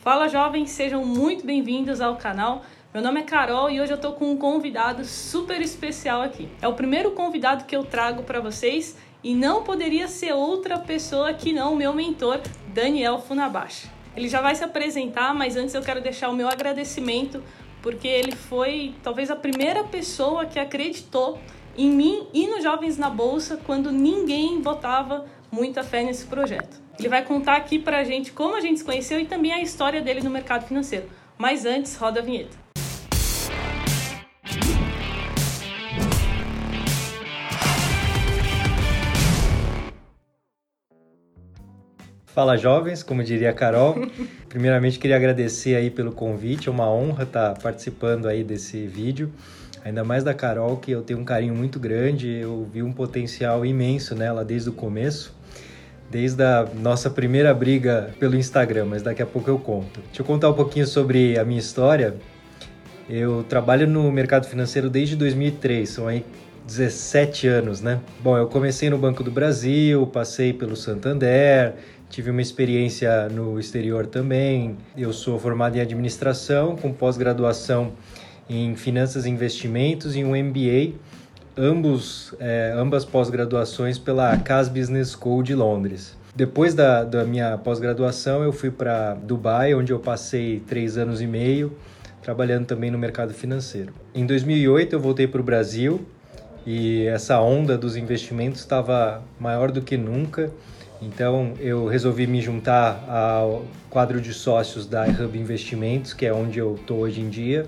Fala jovens, sejam muito bem-vindos ao canal. Meu nome é Carol e hoje eu tô com um convidado super especial aqui. É o primeiro convidado que eu trago para vocês e não poderia ser outra pessoa que não o meu mentor, Daniel Funabashi. Ele já vai se apresentar, mas antes eu quero deixar o meu agradecimento porque ele foi talvez a primeira pessoa que acreditou em mim e nos Jovens na Bolsa quando ninguém botava muita fé nesse projeto. Ele vai contar aqui pra gente como a gente se conheceu e também a história dele no mercado financeiro. Mas antes, roda a vinheta. Fala jovens, como diria a Carol. Primeiramente queria agradecer aí pelo convite, é uma honra estar participando aí desse vídeo. Ainda mais da Carol, que eu tenho um carinho muito grande, eu vi um potencial imenso nela desde o começo, desde a nossa primeira briga pelo Instagram, mas daqui a pouco eu conto. Deixa eu contar um pouquinho sobre a minha história. Eu trabalho no mercado financeiro desde 2003, são aí 17 anos, né? Bom, eu comecei no Banco do Brasil, passei pelo Santander, tive uma experiência no exterior também. Eu sou formado em administração, com pós-graduação em Finanças e Investimentos e um MBA, ambos, é, ambas pós-graduações pela Cas Business School de Londres. Depois da, da minha pós-graduação, eu fui para Dubai, onde eu passei três anos e meio, trabalhando também no mercado financeiro. Em 2008, eu voltei para o Brasil e essa onda dos investimentos estava maior do que nunca. Então eu resolvi me juntar ao quadro de sócios da Hub Investimentos, que é onde eu estou hoje em dia,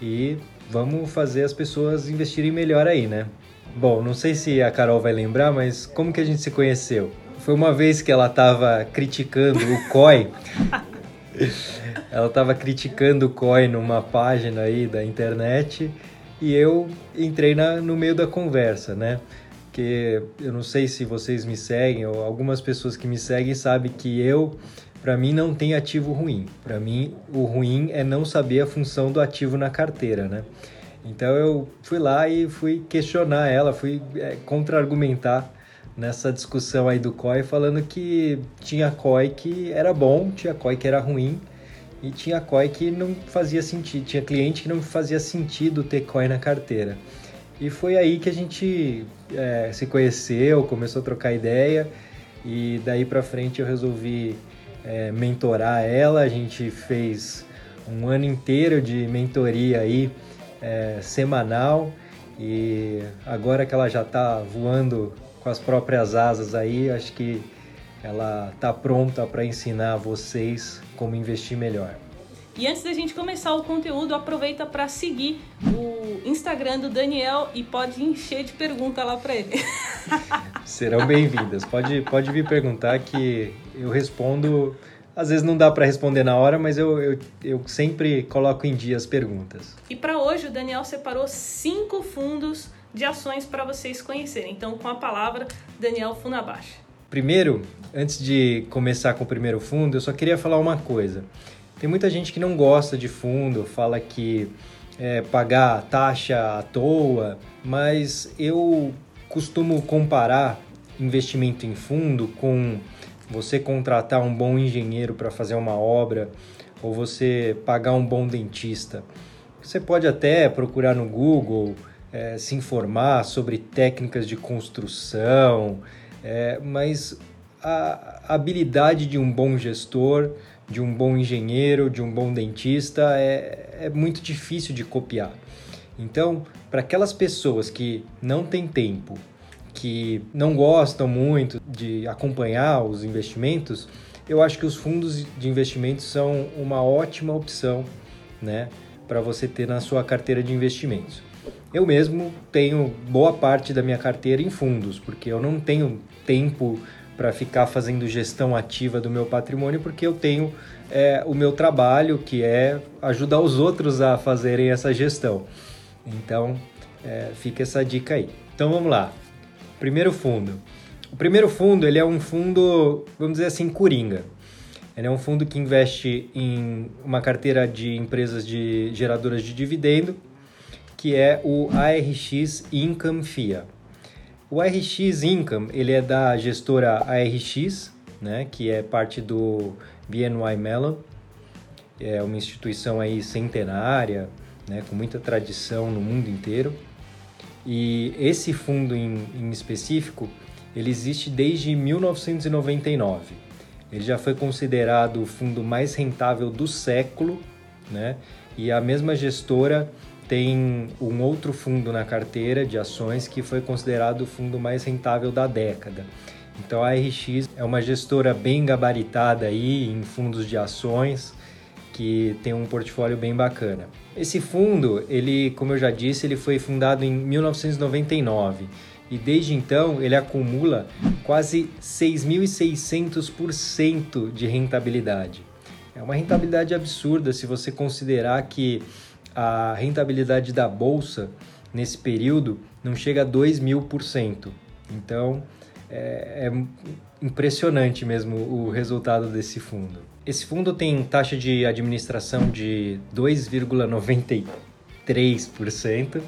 e vamos fazer as pessoas investirem melhor aí, né? Bom, não sei se a Carol vai lembrar, mas como que a gente se conheceu? Foi uma vez que ela estava criticando o COI. ela estava criticando o COI numa página aí da internet e eu entrei na, no meio da conversa, né? Porque eu não sei se vocês me seguem ou algumas pessoas que me seguem sabem que eu para mim não tem ativo ruim. Para mim o ruim é não saber a função do ativo na carteira, né? Então eu fui lá e fui questionar ela, fui é, contra-argumentar nessa discussão aí do COI, falando que tinha COI que era bom, tinha COI que era ruim e tinha COI que não fazia sentido, tinha cliente que não fazia sentido ter COI na carteira. E foi aí que a gente é, se conheceu, começou a trocar ideia e daí para frente eu resolvi é, mentorar ela. A gente fez um ano inteiro de mentoria aí é, semanal e agora que ela já está voando com as próprias asas aí, acho que ela está pronta para ensinar vocês como investir melhor. E antes da gente começar o conteúdo, aproveita para seguir o Instagram do Daniel e pode encher de pergunta lá para ele. Serão bem-vindas. Pode, pode vir perguntar que eu respondo. Às vezes não dá para responder na hora, mas eu, eu, eu sempre coloco em dia as perguntas. E para hoje, o Daniel separou cinco fundos de ações para vocês conhecerem. Então, com a palavra, Daniel Funabashi. Primeiro, antes de começar com o primeiro fundo, eu só queria falar uma coisa. Tem muita gente que não gosta de fundo, fala que é, pagar taxa à toa, mas eu costumo comparar investimento em fundo com você contratar um bom engenheiro para fazer uma obra ou você pagar um bom dentista. Você pode até procurar no Google, é, se informar sobre técnicas de construção, é, mas a habilidade de um bom gestor de um bom engenheiro, de um bom dentista, é, é muito difícil de copiar. Então, para aquelas pessoas que não têm tempo, que não gostam muito de acompanhar os investimentos, eu acho que os fundos de investimentos são uma ótima opção, né, para você ter na sua carteira de investimentos. Eu mesmo tenho boa parte da minha carteira em fundos, porque eu não tenho tempo para ficar fazendo gestão ativa do meu patrimônio, porque eu tenho é, o meu trabalho, que é ajudar os outros a fazerem essa gestão. Então, é, fica essa dica aí. Então, vamos lá. Primeiro fundo. O primeiro fundo, ele é um fundo, vamos dizer assim, coringa. Ele é um fundo que investe em uma carteira de empresas de geradoras de dividendo, que é o ARX Income FIA. O ARX Income, ele é da gestora ARX, né, que é parte do BNY Mellon. é uma instituição aí centenária, né, com muita tradição no mundo inteiro. E esse fundo em, em específico, ele existe desde 1999. Ele já foi considerado o fundo mais rentável do século, né? E a mesma gestora tem um outro fundo na carteira de ações que foi considerado o fundo mais rentável da década. Então a RX é uma gestora bem gabaritada aí em fundos de ações que tem um portfólio bem bacana. Esse fundo, ele, como eu já disse, ele foi fundado em 1999 e desde então ele acumula quase 6.600% de rentabilidade. É uma rentabilidade absurda se você considerar que a rentabilidade da bolsa nesse período não chega a 2 mil por cento. Então é, é impressionante mesmo o resultado desse fundo. Esse fundo tem taxa de administração de 2,93%,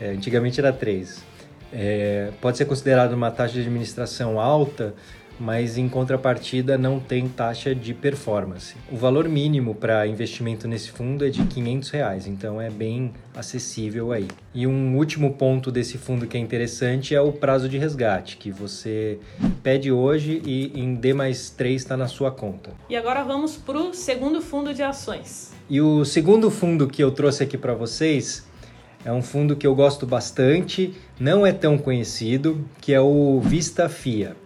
é, antigamente era 3%. É, pode ser considerado uma taxa de administração alta, mas em contrapartida não tem taxa de performance. O valor mínimo para investimento nesse fundo é de 500 reais, então é bem acessível aí. E um último ponto desse fundo que é interessante é o prazo de resgate, que você pede hoje e em D mais 3 está na sua conta. E agora vamos para o segundo fundo de ações. E o segundo fundo que eu trouxe aqui para vocês é um fundo que eu gosto bastante, não é tão conhecido, que é o Vista FIA.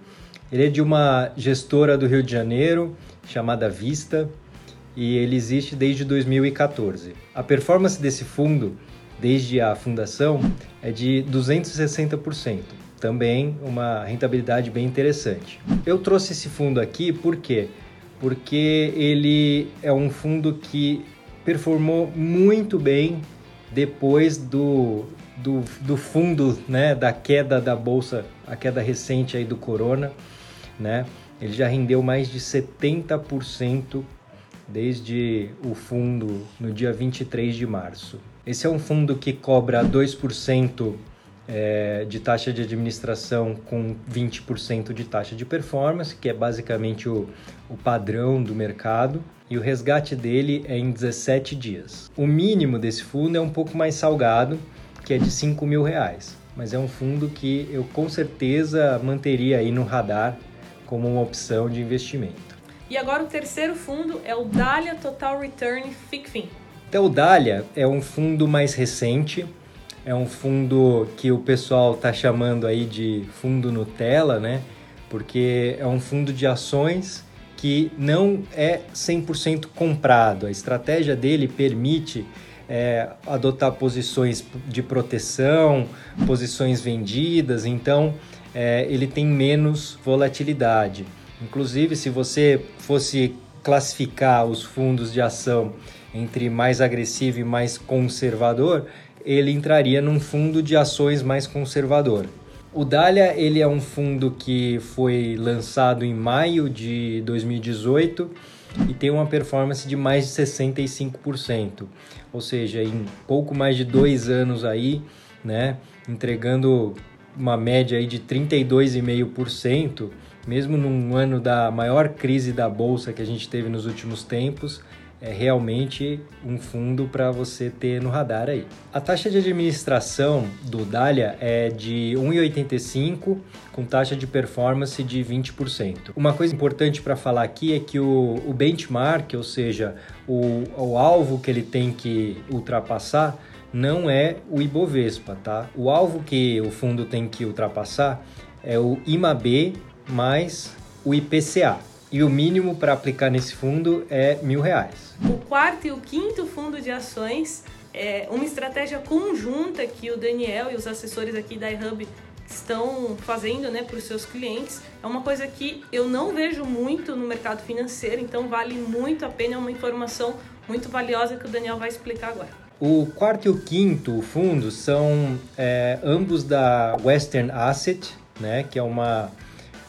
Ele é de uma gestora do Rio de Janeiro chamada Vista e ele existe desde 2014. A performance desse fundo, desde a fundação, é de 260%. Também uma rentabilidade bem interessante. Eu trouxe esse fundo aqui por quê? Porque ele é um fundo que performou muito bem depois do, do, do fundo né, da queda da bolsa, a queda recente aí do corona né? Ele já rendeu mais de 70% desde o fundo no dia 23 de março. Esse é um fundo que cobra 2% é, de taxa de administração com 20% de taxa de performance, que é basicamente o, o padrão do mercado, e o resgate dele é em 17 dias. O mínimo desse fundo é um pouco mais salgado, que é de 5 mil reais, mas é um fundo que eu com certeza manteria aí no radar como uma opção de investimento. E agora o terceiro fundo é o Dália Total Return FICFIN. Então o Dália é um fundo mais recente, é um fundo que o pessoal está chamando aí de fundo Nutella, né? Porque é um fundo de ações que não é 100% comprado. A estratégia dele permite é, adotar posições de proteção, posições vendidas, então é, ele tem menos volatilidade. Inclusive, se você fosse classificar os fundos de ação entre mais agressivo e mais conservador, ele entraria num fundo de ações mais conservador. O Dália ele é um fundo que foi lançado em maio de 2018 e tem uma performance de mais de 65%, ou seja, em pouco mais de dois anos aí, né, entregando uma média aí de 32,5%, mesmo num ano da maior crise da bolsa que a gente teve nos últimos tempos, é realmente um fundo para você ter no radar aí. A taxa de administração do Dália é de 1,85 com taxa de performance de 20%. Uma coisa importante para falar aqui é que o, o benchmark, ou seja, o, o alvo que ele tem que ultrapassar, não é o Ibovespa, tá? O alvo que o fundo tem que ultrapassar é o IMAB mais o IPCA. E o mínimo para aplicar nesse fundo é mil reais. O quarto e o quinto fundo de ações é uma estratégia conjunta que o Daniel e os assessores aqui da iHub estão fazendo né, para os seus clientes. É uma coisa que eu não vejo muito no mercado financeiro, então vale muito a pena, é uma informação muito valiosa que o Daniel vai explicar agora. O quarto e o quinto fundo são é, ambos da Western Asset, né, que é uma,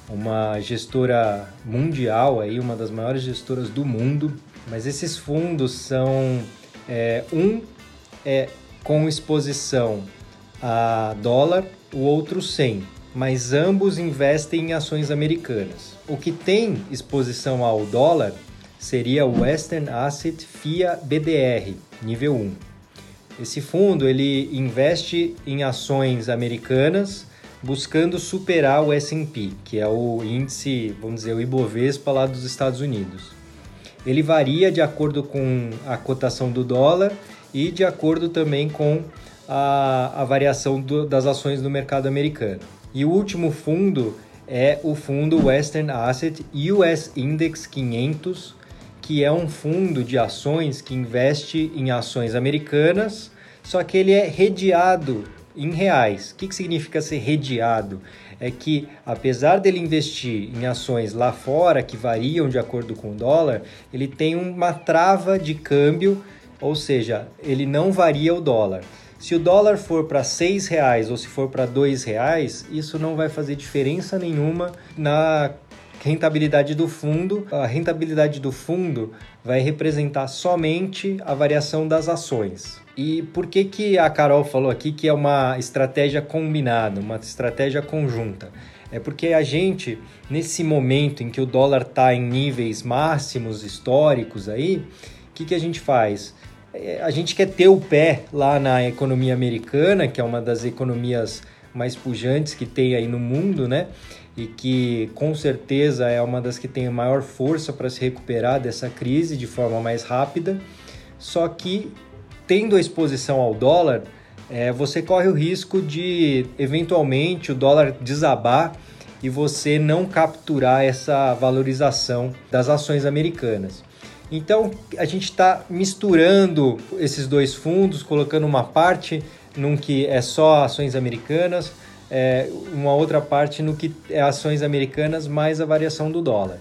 uma gestora mundial, aí, uma das maiores gestoras do mundo. Mas esses fundos são é, um é com exposição a dólar, o outro sem, mas ambos investem em ações americanas. O que tem exposição ao dólar seria o Western Asset FIA BDR, nível 1. Esse fundo ele investe em ações americanas buscando superar o S&P, que é o índice, vamos dizer, o Ibovespa lá dos Estados Unidos. Ele varia de acordo com a cotação do dólar e de acordo também com a, a variação do, das ações do mercado americano. E o último fundo é o fundo Western Asset US Index 500, que é um fundo de ações que investe em ações americanas, só que ele é redeado em reais. O que, que significa ser redeado? É que, apesar dele investir em ações lá fora, que variam de acordo com o dólar, ele tem uma trava de câmbio, ou seja, ele não varia o dólar. Se o dólar for para seis reais ou se for para dois reais, isso não vai fazer diferença nenhuma na rentabilidade do fundo. A rentabilidade do fundo vai representar somente a variação das ações. E por que, que a Carol falou aqui que é uma estratégia combinada, uma estratégia conjunta? É porque a gente, nesse momento em que o dólar está em níveis máximos históricos aí, o que, que a gente faz? É, a gente quer ter o pé lá na economia americana, que é uma das economias mais pujantes que tem aí no mundo, né? E que com certeza é uma das que tem maior força para se recuperar dessa crise de forma mais rápida. Só que tendo a exposição ao dólar, é, você corre o risco de eventualmente o dólar desabar e você não capturar essa valorização das ações americanas. Então a gente está misturando esses dois fundos, colocando uma parte num que é só ações americanas, é, uma outra parte no que é ações americanas mais a variação do dólar.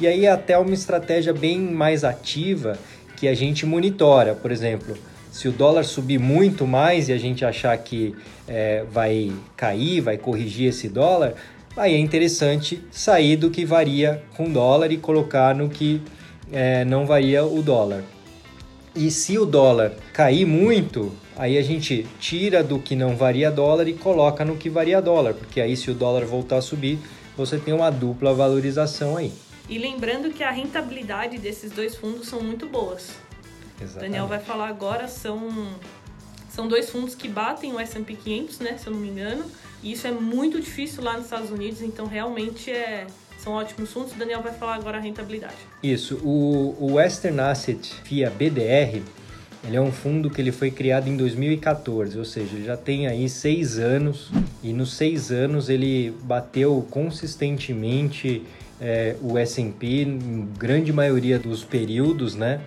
E aí até uma estratégia bem mais ativa que a gente monitora, por exemplo, se o dólar subir muito mais e a gente achar que é, vai cair, vai corrigir esse dólar, aí é interessante sair do que varia com dólar e colocar no que é, não varia o dólar. E se o dólar cair muito, aí a gente tira do que não varia dólar e coloca no que varia dólar, porque aí se o dólar voltar a subir, você tem uma dupla valorização aí. E lembrando que a rentabilidade desses dois fundos são muito boas. Exatamente. Daniel vai falar agora, são, são dois fundos que batem o S&P 500, né, se eu não me engano, e isso é muito difícil lá nos Estados Unidos, então realmente é são ótimos fundos. O Daniel vai falar agora a rentabilidade. Isso. O, o Western Asset via BDR, ele é um fundo que ele foi criado em 2014, ou seja, já tem aí seis anos e nos seis anos ele bateu consistentemente é, o S&P em grande maioria dos períodos, né?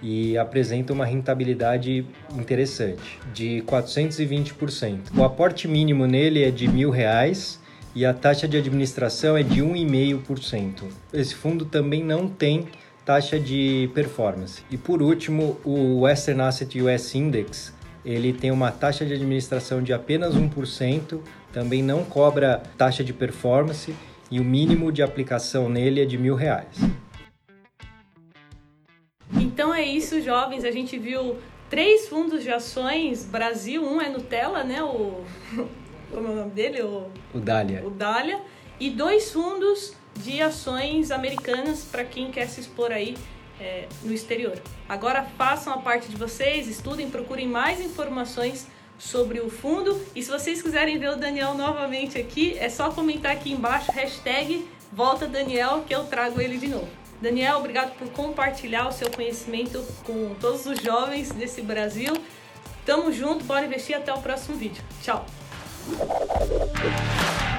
E apresenta uma rentabilidade interessante, de 420%. O aporte mínimo nele é de mil reais e a taxa de administração é de 1,5%. Esse fundo também não tem taxa de performance. E por último, o Western Asset US Index, ele tem uma taxa de administração de apenas 1%, também não cobra taxa de performance e o mínimo de aplicação nele é de mil reais. Então é isso, jovens. A gente viu três fundos de ações Brasil. Um é Nutella, né? O como é o nome dele? O, o Dália. O Dália. E dois fundos de ações americanas para quem quer se expor aí é, no exterior. Agora façam a parte de vocês, estudem, procurem mais informações sobre o fundo. E se vocês quiserem ver o Daniel novamente aqui, é só comentar aqui embaixo, hashtag volta Daniel, que eu trago ele de novo. Daniel, obrigado por compartilhar o seu conhecimento com todos os jovens desse Brasil. Tamo junto, bora investir até o próximo vídeo. Tchau! Thank you.